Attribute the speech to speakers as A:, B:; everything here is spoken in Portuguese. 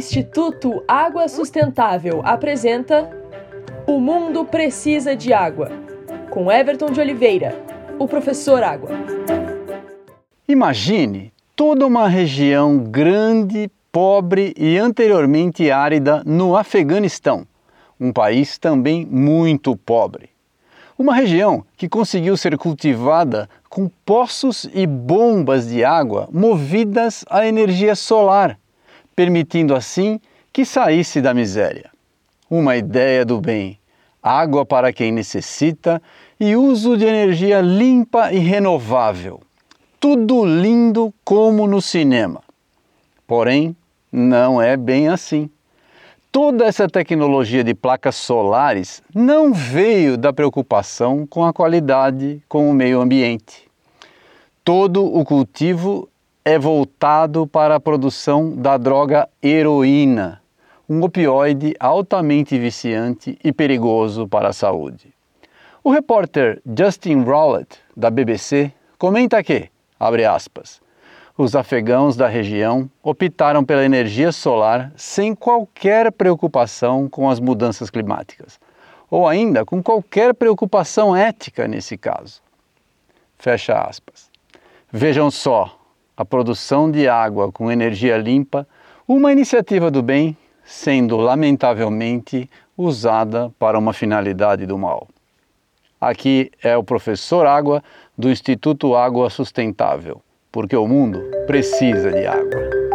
A: Instituto Água Sustentável apresenta O Mundo Precisa de Água, com Everton de Oliveira, o professor Água.
B: Imagine toda uma região grande, pobre e anteriormente árida no Afeganistão, um país também muito pobre. Uma região que conseguiu ser cultivada com poços e bombas de água movidas à energia solar, permitindo assim que saísse da miséria. Uma ideia do bem, água para quem necessita e uso de energia limpa e renovável. Tudo lindo como no cinema. Porém, não é bem assim. Toda essa tecnologia de placas solares não veio da preocupação com a qualidade com o meio ambiente. Todo o cultivo é voltado para a produção da droga heroína, um opioide altamente viciante e perigoso para a saúde. O repórter Justin Rowlett, da BBC, comenta que, abre aspas, os afegãos da região optaram pela energia solar sem qualquer preocupação com as mudanças climáticas, ou ainda com qualquer preocupação ética nesse caso. Fecha aspas. Vejam só, a produção de água com energia limpa, uma iniciativa do bem sendo lamentavelmente usada para uma finalidade do mal. Aqui é o professor Água do Instituto Água Sustentável porque o mundo precisa de água.